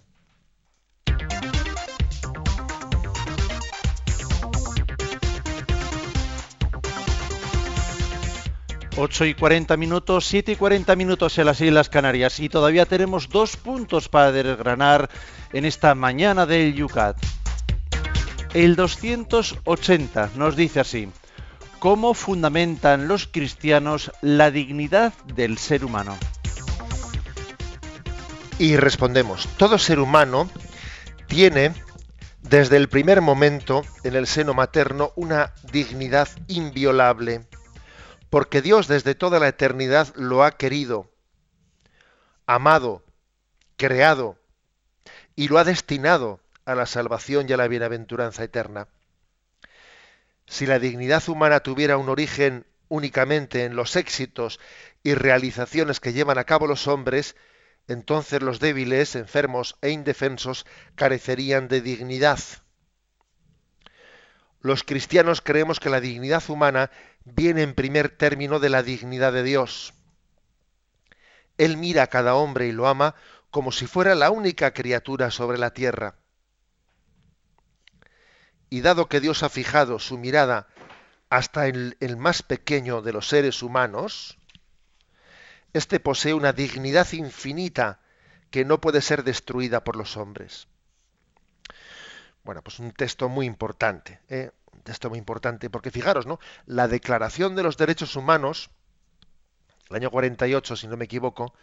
8 y 40 minutos, 7 y 40 minutos en las Islas Canarias y todavía tenemos dos puntos para desgranar en esta mañana del Yucat. El 280 nos dice así, ¿cómo fundamentan los cristianos la dignidad del ser humano? Y respondemos, todo ser humano tiene desde el primer momento en el seno materno una dignidad inviolable, porque Dios desde toda la eternidad lo ha querido, amado, creado y lo ha destinado a la salvación y a la bienaventuranza eterna. Si la dignidad humana tuviera un origen únicamente en los éxitos y realizaciones que llevan a cabo los hombres, entonces los débiles, enfermos e indefensos carecerían de dignidad. Los cristianos creemos que la dignidad humana viene en primer término de la dignidad de Dios. Él mira a cada hombre y lo ama como si fuera la única criatura sobre la tierra. Y dado que Dios ha fijado su mirada hasta el, más pequeño de los seres humanos, éste posee una dignidad infinita que no puede ser destruida por los hombres. Bueno, pues un texto muy importante, ¿eh? un texto muy importante, porque fijaros, ¿no? La Declaración de los Derechos Humanos, el año 48, si no me equivoco,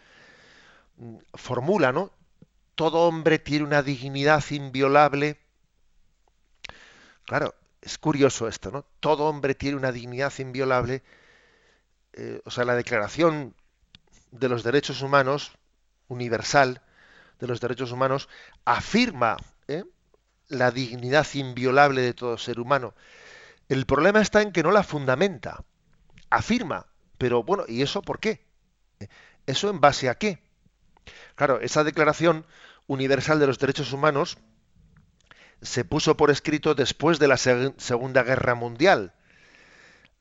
mm, formula, ¿no? Todo hombre tiene una dignidad inviolable. Claro, es curioso esto, ¿no? Todo hombre tiene una dignidad inviolable. Eh, o sea, la Declaración de los Derechos Humanos, universal, de los derechos humanos, afirma ¿eh? la dignidad inviolable de todo ser humano. El problema está en que no la fundamenta, afirma, pero bueno, ¿y eso por qué? ¿Eso en base a qué? Claro, esa declaración universal de los derechos humanos se puso por escrito después de la Seg- Segunda Guerra Mundial,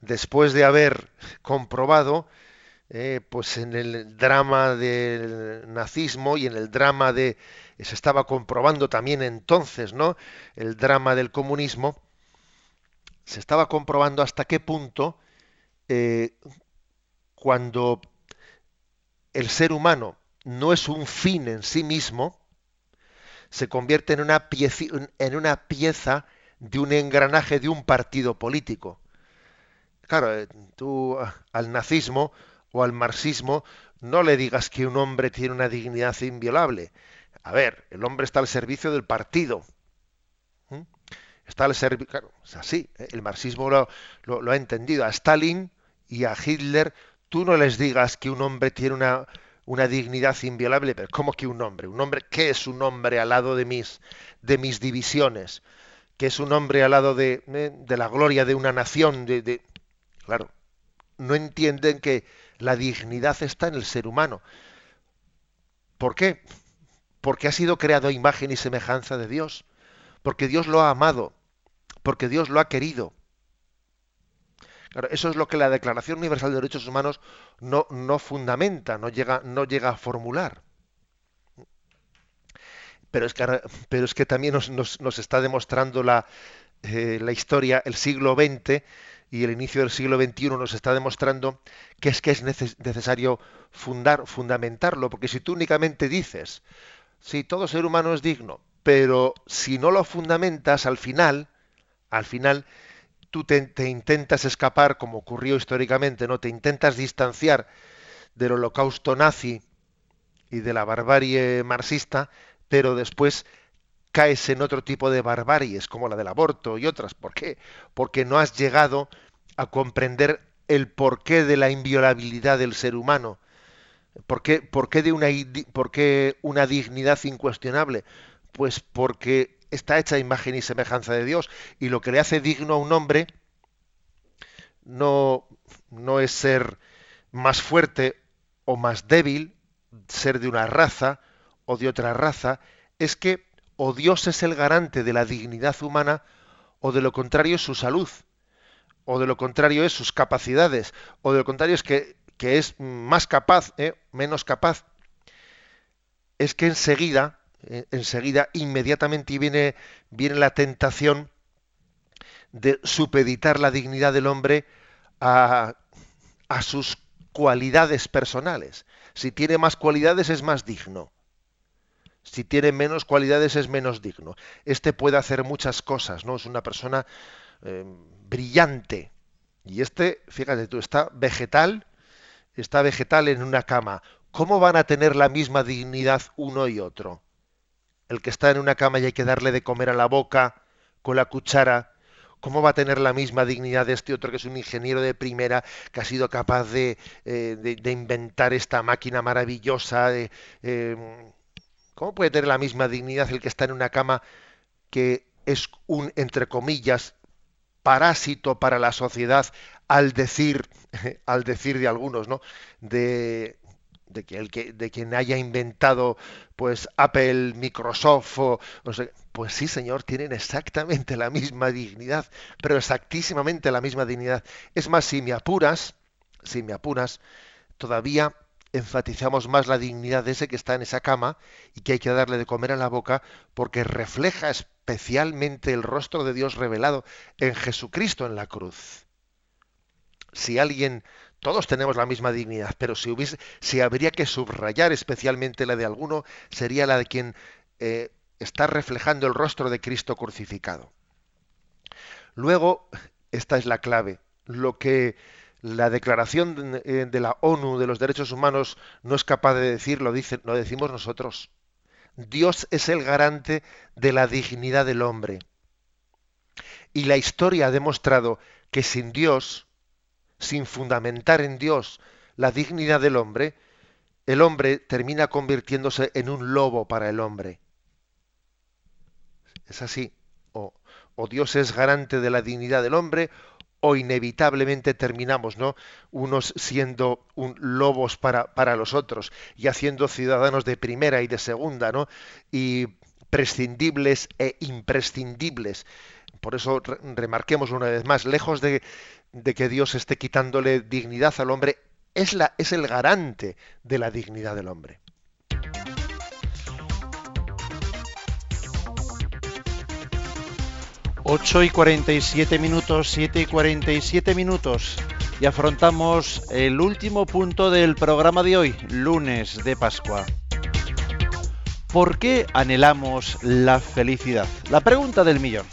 después de haber comprobado eh, pues en el drama del nazismo y en el drama de se estaba comprobando también entonces, ¿no? El drama del comunismo se estaba comprobando hasta qué punto eh, cuando el ser humano no es un fin en sí mismo, se convierte en una, pieci- en una pieza de un engranaje de un partido político. Claro, eh, tú al nazismo o al marxismo no le digas que un hombre tiene una dignidad inviolable. A ver, el hombre está al servicio del partido. ¿Mm? Está al servicio, claro, es así. ¿eh? El marxismo lo ha entendido. A Stalin y a Hitler, tú no les digas que un hombre tiene una, una dignidad inviolable, pero ¿cómo que un hombre? Un hombre, ¿qué es un hombre al lado de mis, de mis divisiones? ¿Qué es un hombre al lado de, eh, de la gloria de una nación? De, Claro, no entienden que la dignidad está en el ser humano. ¿Por qué? Porque ha sido creado a imagen y semejanza de Dios. Porque Dios lo ha amado. Porque Dios lo ha querido. Eso es lo que la Declaración Universal de Derechos Humanos no, fundamenta, no llega, a formular. Pero es que, también nos, está demostrando la, eh, historia, el siglo XX y el inicio del siglo XXI nos está demostrando que es que es neces- necesario fundar, fundamentarlo, porque si tú únicamente dices, sí, todo ser humano es digno, pero si no lo fundamentas al final, al final tú te, te intentas escapar, como ocurrió históricamente, ¿no? Te intentas distanciar del holocausto nazi y de la barbarie marxista, pero después caes en otro tipo de barbaries, como la del aborto y otras. ¿Por qué? Porque no has llegado a comprender el porqué de la inviolabilidad del ser humano. ¿Por qué, por qué de una, por qué una dignidad incuestionable? Pues porque está hecha imagen y semejanza de Dios. Y lo que le hace digno a un hombre no, no es ser más fuerte o más débil, ser de una raza o de otra raza, es que o Dios es el garante de la dignidad humana o de lo contrario es su salud, o de lo contrario es sus capacidades, o de lo contrario es que, que es más capaz, ¿eh? menos capaz. Es que enseguida, enseguida, inmediatamente viene, viene la tentación de supeditar la dignidad del hombre a, a sus cualidades personales. Si tiene más cualidades es más digno. Si tiene menos cualidades es menos digno. Este puede hacer muchas cosas, ¿no? Es una persona eh, brillante. Y este, fíjate tú, está vegetal, está vegetal en una cama. ¿cómo van a tener la misma dignidad uno y otro? El que está en una cama y hay que darle de comer a la boca con la cuchara, ¿cómo va a tener la misma dignidad de este otro que es un ingeniero de primera, que ha sido capaz de, eh, de- inventar esta máquina maravillosa? de, eh, ¿Cómo puede tener la misma dignidad el que está en una cama que es un, entre comillas, parásito para la sociedad al decir, al decir de algunos, ¿no? De, de que el que de quien haya inventado pues Apple, Microsoft o pues sí, señor, tienen exactamente la misma dignidad, pero exactísimamente la misma dignidad. Es más, si me apuras, si me apuras, todavía enfatizamos más la dignidad de ese que está en esa cama y que hay que darle de comer a la boca porque refleja especialmente el rostro de Dios revelado en Jesucristo en la cruz. Si alguien, todos tenemos la misma dignidad, pero si hubiese, si habría que subrayar especialmente la de alguno, sería la de quien eh, está reflejando el rostro de Cristo crucificado. Luego, esta es la clave, lo que la declaración de, de la ONU de los derechos humanos no es capaz de decir, lo, lo decimos nosotros. Dios es el garante de la dignidad del hombre. Y la historia ha demostrado que sin Dios, sin fundamentar en Dios la dignidad del hombre, el hombre termina convirtiéndose en un lobo para el hombre. Es así. O, o Dios es garante de la dignidad del hombre, o inevitablemente terminamos, ¿no? Unos siendo un lobos para, para los otros y haciendo ciudadanos de primera y de segunda, ¿no? Y prescindibles e imprescindibles. Por eso re- remarquemos una vez más, lejos de, que Dios esté quitándole dignidad al hombre, es, es el garante de la dignidad del hombre. 8 y 47 minutos, 7 y 47 minutos. Y afrontamos el último punto del programa de hoy, lunes de Pascua. ¿Por qué anhelamos la felicidad? La pregunta del millón.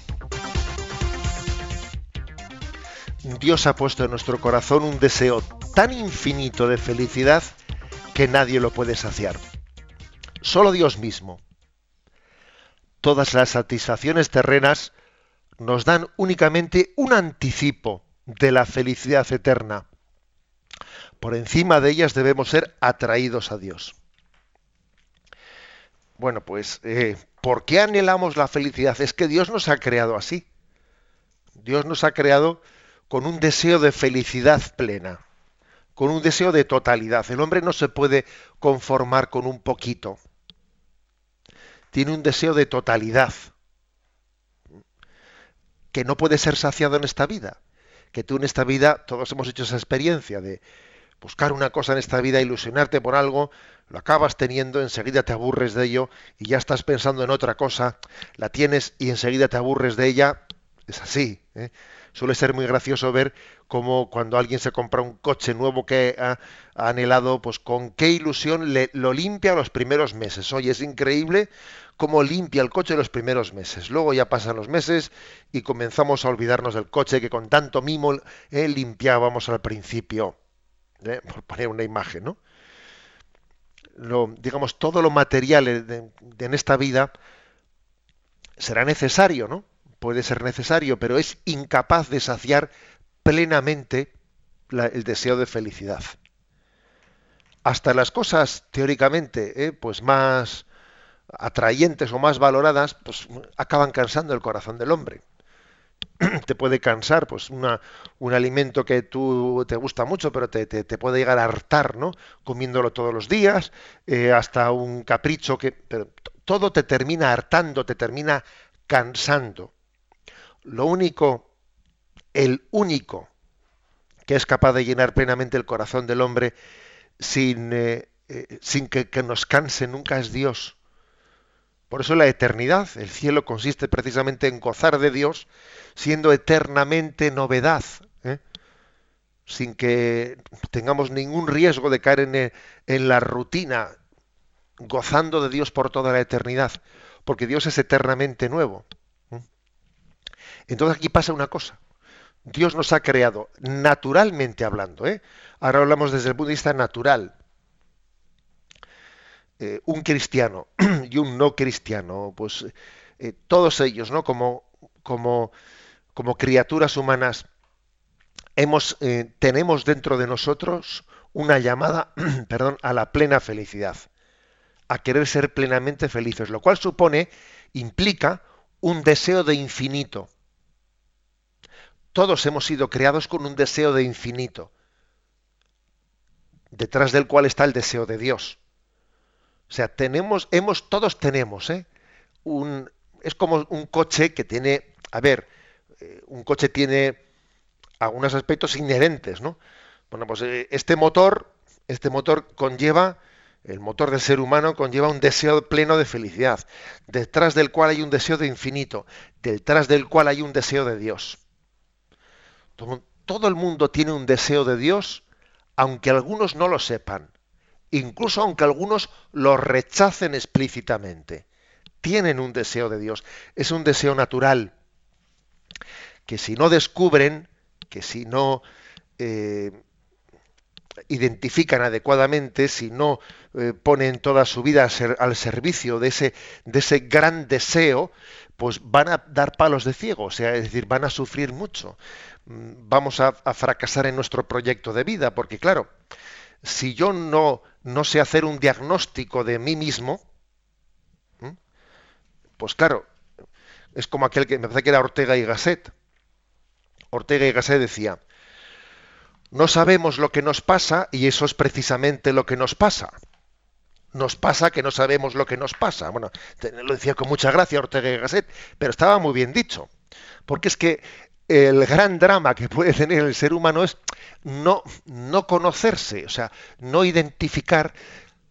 Dios ha puesto en nuestro corazón un deseo tan infinito de felicidad que nadie lo puede saciar. Solo Dios mismo. Todas las satisfacciones terrenas nos dan únicamente un anticipo de la felicidad eterna. Por encima de ellas debemos ser atraídos a Dios. Bueno, pues, eh, ¿por qué anhelamos la felicidad? Es que Dios nos ha creado así. Dios nos ha creado con un deseo de felicidad plena, con un deseo de totalidad. El hombre no se puede conformar con un poquito. Tiene un deseo de totalidad que no puede ser saciado en esta vida. Que tú en esta vida, todos hemos hecho esa experiencia de buscar una cosa en esta vida, ilusionarte por algo, lo acabas teniendo, enseguida te aburres de ello y ya estás pensando en otra cosa, la tienes y enseguida te aburres de ella. Es así. ¿eh? Suele ser muy gracioso ver cómo cuando alguien se compra un coche nuevo que ha, anhelado, pues con qué ilusión lo limpia los primeros meses. Oye, es increíble cómo limpia el coche los primeros meses. Luego ya pasan los meses y comenzamos a olvidarnos del coche que con tanto mimo eh, limpiábamos al principio. ¿eh? Por poner una imagen, ¿no? Digamos, todo lo material en esta vida será necesario, ¿no? Puede ser necesario, pero es incapaz de saciar plenamente el deseo de felicidad. Hasta las cosas teóricamente, ¿eh? pues más atrayentes o más valoradas, pues acaban cansando el corazón del hombre. te puede cansar, pues una, un alimento que tú te gusta mucho, pero te, te, te puede llegar a hartar, ¿no? Comiéndolo todos los días, eh, hasta un capricho que, pero todo te termina hartando, te termina cansando. Lo único, el único que es capaz de llenar plenamente el corazón del hombre sin, eh, eh, sin que, nos canse nunca es Dios. Por eso la eternidad, el cielo consiste precisamente en gozar de Dios, siendo eternamente novedad, ¿eh? sin que tengamos ningún riesgo de caer en, la rutina, gozando de Dios por toda la eternidad, porque Dios es eternamente nuevo. Entonces aquí pasa una cosa. Dios nos ha creado naturalmente hablando, ¿eh? ahora hablamos desde el punto de vista natural, eh, un cristiano y un no cristiano, pues eh, todos ellos, ¿no? Como, como, como criaturas humanas, hemos, eh, tenemos dentro de nosotros una llamada, perdón, a la plena felicidad, a querer ser plenamente felices, lo cual supone, implica un deseo de infinito. Todos hemos sido creados con un deseo de infinito, detrás del cual está el deseo de Dios. O sea, tenemos, hemos, todos tenemos, ¿eh? un, es como un coche que tiene, a ver, eh, un coche tiene algunos aspectos inherentes, ¿no? Bueno, pues eh, este motor, este motor conlleva, el motor del ser humano conlleva un deseo pleno de felicidad, detrás del cual hay un deseo de infinito, detrás del cual hay un deseo de Dios. Todo, el mundo tiene un deseo de Dios, aunque algunos no lo sepan, incluso aunque algunos lo rechacen explícitamente. Tienen un deseo de Dios, es un deseo natural, que si no descubren, que si no eh, identifican adecuadamente, si no eh, ponen toda su vida al servicio de ese, de ese gran deseo, pues van a dar palos de ciego, o sea, es decir, van a sufrir mucho. Mm, vamos a, a fracasar en nuestro proyecto de vida, porque claro, si yo no, no sé hacer un diagnóstico de mí mismo, pues claro, es como aquel que me parece que era Ortega y Gasset. Ortega y Gasset decía, no sabemos lo que nos pasa y eso es precisamente lo que nos pasa. Nos pasa que no sabemos lo que nos pasa. Bueno, lo decía con mucha gracia Ortega y Gasset, pero estaba muy bien dicho. Porque es que el gran drama que puede tener el ser humano es no, no conocerse, o sea, no identificar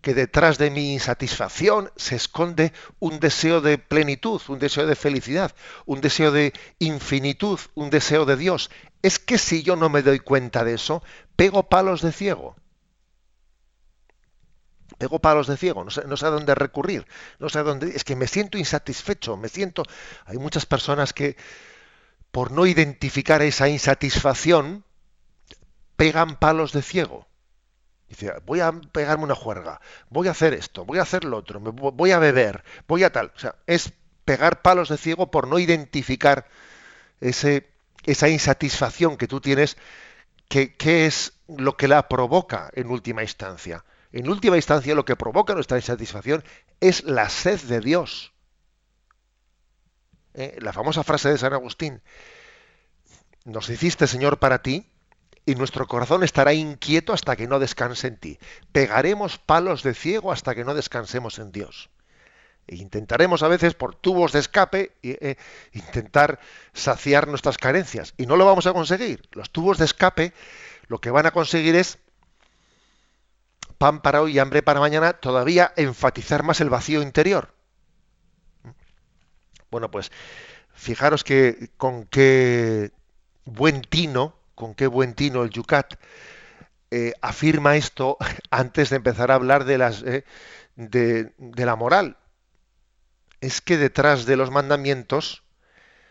que detrás de mi insatisfacción se esconde un deseo de plenitud, un deseo de felicidad, un deseo de infinitud, un deseo de Dios. Es que si yo no me doy cuenta de eso, pego palos de ciego. Pego palos de ciego, no sé, a dónde recurrir, no sé a dónde. Es que me siento insatisfecho, me siento. Hay muchas personas que, por no identificar esa insatisfacción, pegan palos de ciego. Voy a pegarme una juerga, voy a hacer esto, voy a hacer lo otro, voy a beber, voy a tal. O sea, es pegar palos de ciego por no identificar ese, esa insatisfacción que tú tienes, que, que es lo que la provoca en última instancia. En última instancia, lo que provoca nuestra insatisfacción es la sed de Dios. ¿Eh? La famosa frase de San Agustín, nos hiciste, Señor, para ti, y nuestro corazón estará inquieto hasta que no descanse en ti. Pegaremos palos de ciego hasta que no descansemos en Dios. E intentaremos a veces por tubos de escape eh, intentar saciar nuestras carencias y no lo vamos a conseguir. Los tubos de escape lo que van a conseguir es pan para hoy y hambre para mañana, todavía enfatizar más el vacío interior. Bueno, pues fijaros que con qué buen tino con qué buen tino el Yucat, eh, afirma esto antes de empezar a hablar de, las, eh, de, la moral. Es que detrás de los mandamientos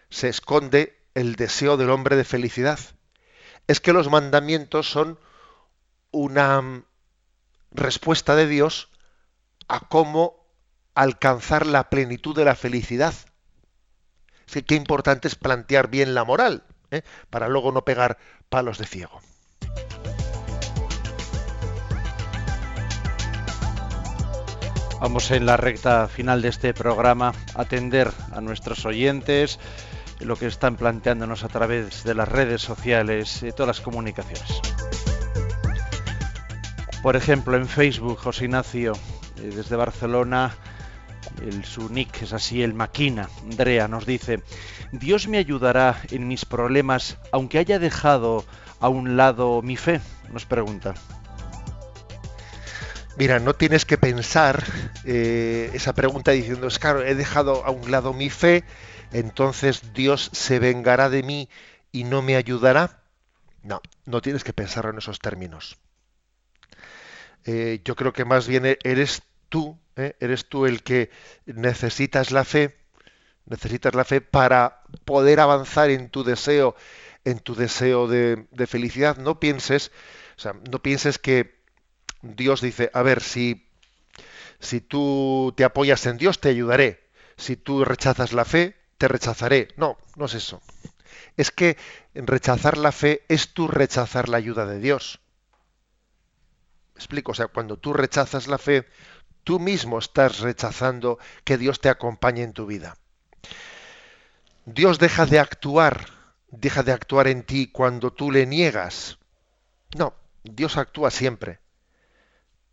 se esconde el deseo del hombre de felicidad. Es que los mandamientos son una mm, respuesta de Dios a cómo alcanzar la plenitud de la felicidad. Qué importante es plantear bien la moral. ¿Eh? para luego no pegar palos de ciego. Vamos en la recta final de este programa a atender a nuestros oyentes lo que están planteándonos a través de las redes sociales y todas las comunicaciones. Por ejemplo, en Facebook, José Ignacio, eh, desde Barcelona, el, su nick es así, el Maquina. Andrea nos dice, Dios me ayudará en mis problemas aunque haya dejado a un lado mi fe, nos pregunta. Mira, no tienes que pensar eh, esa pregunta diciendo, es claro, he dejado a un lado mi fe, entonces Dios se vengará de mí y no me ayudará. No, no tienes que pensar en esos términos. Eh, yo creo que más bien eres tú, ¿eh? eres tú el que necesitas la fe, necesitas la fe para poder avanzar en tu deseo, en tu deseo de, felicidad. No pienses, o sea, no pienses que Dios dice, a ver, si, Si tú te apoyas en Dios, te ayudaré. Si tú rechazas la fe, te rechazaré. No, no es eso. Es que rechazar la fe es tú rechazar la ayuda de Dios. ¿Me explico, o sea, cuando tú rechazas la fe, tú mismo estás rechazando que Dios te acompañe en tu vida. Dios deja de actuar, deja de actuar en ti cuando tú le niegas. No, Dios actúa siempre.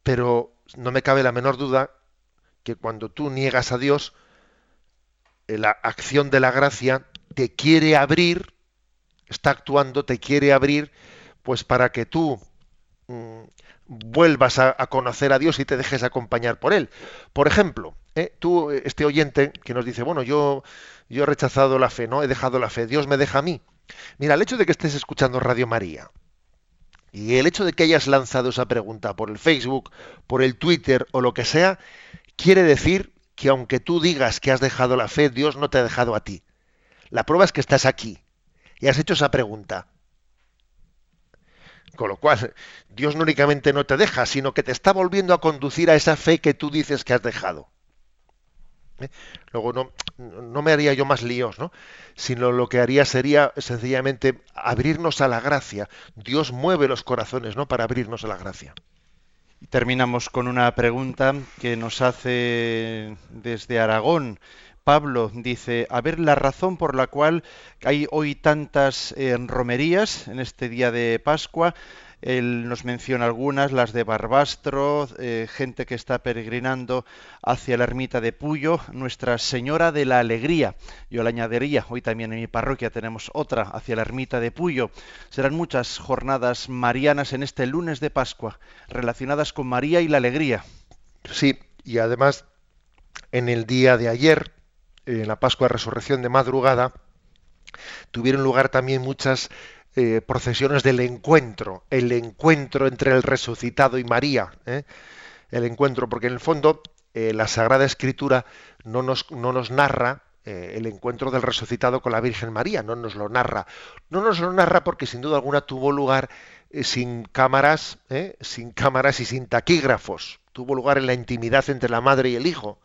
Pero no me cabe la menor duda que cuando tú niegas a Dios, la acción de la gracia te quiere abrir, está actuando, te quiere abrir, pues para que tú mm, vuelvas a, conocer a Dios y te dejes acompañar por Él. Por ejemplo, ¿eh? tú, este oyente que nos dice, bueno, yo, yo he rechazado la fe, ¿no? He dejado la fe, Dios me deja a mí. Mira, el hecho de que estés escuchando Radio María y el hecho de que hayas lanzado esa pregunta por el Facebook, por el Twitter o lo que sea, quiere decir que aunque tú digas que has dejado la fe, Dios no te ha dejado a ti. La prueba es que estás aquí y has hecho esa pregunta. Con lo cual, Dios no únicamente no te deja, sino que te está volviendo a conducir a esa fe que tú dices que has dejado. ¿Eh? Luego no, no me haría yo más líos, ¿no? Sino lo que haría sería sencillamente abrirnos a la gracia. Dios mueve los corazones, ¿no? Para abrirnos a la gracia. Y terminamos con una pregunta que nos hace desde Aragón. Pablo dice, a ver la razón por la cual hay hoy tantas eh, romerías en este día de Pascua. Él nos menciona algunas, las de Barbastro, eh, gente que está peregrinando hacia la ermita de Puyo, Nuestra Señora de la Alegría. Yo le añadiría, hoy también en mi parroquia tenemos otra hacia la ermita de Puyo. Serán muchas jornadas marianas en este lunes de Pascua, relacionadas con María y la alegría. Sí, y además en el día de ayer, en la Pascua de Resurrección de madrugada, tuvieron lugar también muchas eh, procesiones del encuentro, el encuentro entre el resucitado y María, ¿eh? el encuentro, porque en el fondo eh, la Sagrada Escritura no nos, no nos narra eh, el encuentro del resucitado con la Virgen María, no nos lo narra. No nos lo narra porque sin duda alguna tuvo lugar sin cámaras, sin cámaras y sin taquígrafos. Tuvo lugar en la intimidad entre la madre y el hijo.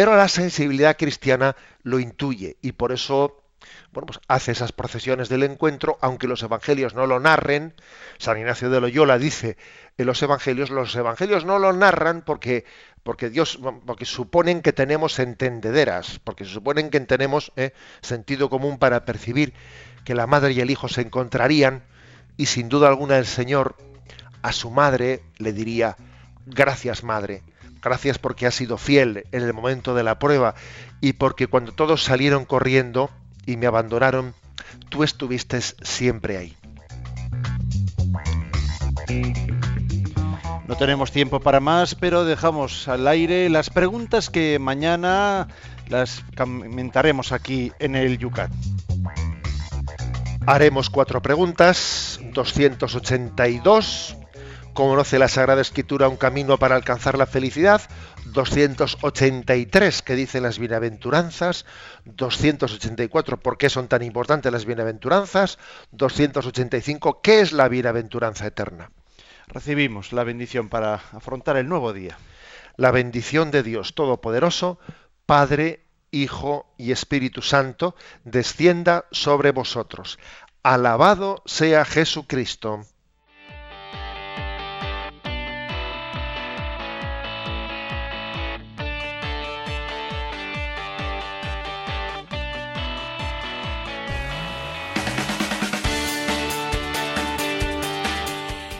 Pero la sensibilidad cristiana lo intuye y por eso bueno, pues hace esas procesiones del encuentro, aunque los evangelios no lo narren. San Ignacio de Loyola dice en los evangelios, los evangelios no lo narran porque, porque Dios, porque suponen que tenemos entendederas, porque suponen que tenemos eh, sentido común para percibir que la madre y el hijo se encontrarían y sin duda alguna el Señor a su madre le diría, gracias madre, gracias porque has sido fiel en el momento de la prueba y porque cuando todos salieron corriendo, y me abandonaron, tú estuviste siempre ahí. No tenemos tiempo para más, pero dejamos al aire las preguntas que mañana las comentaremos aquí en el Yucat. Haremos cuatro preguntas, 282. Conoce la Sagrada Escritura un camino para alcanzar la felicidad. 283 que dice las bienaventuranzas, 284 por qué son tan importantes las bienaventuranzas, 285 qué es la bienaventuranza eterna. Recibimos la bendición para afrontar el nuevo día. La bendición de Dios Todopoderoso, Padre, Hijo y Espíritu Santo, descienda sobre vosotros. Alabado sea Jesucristo.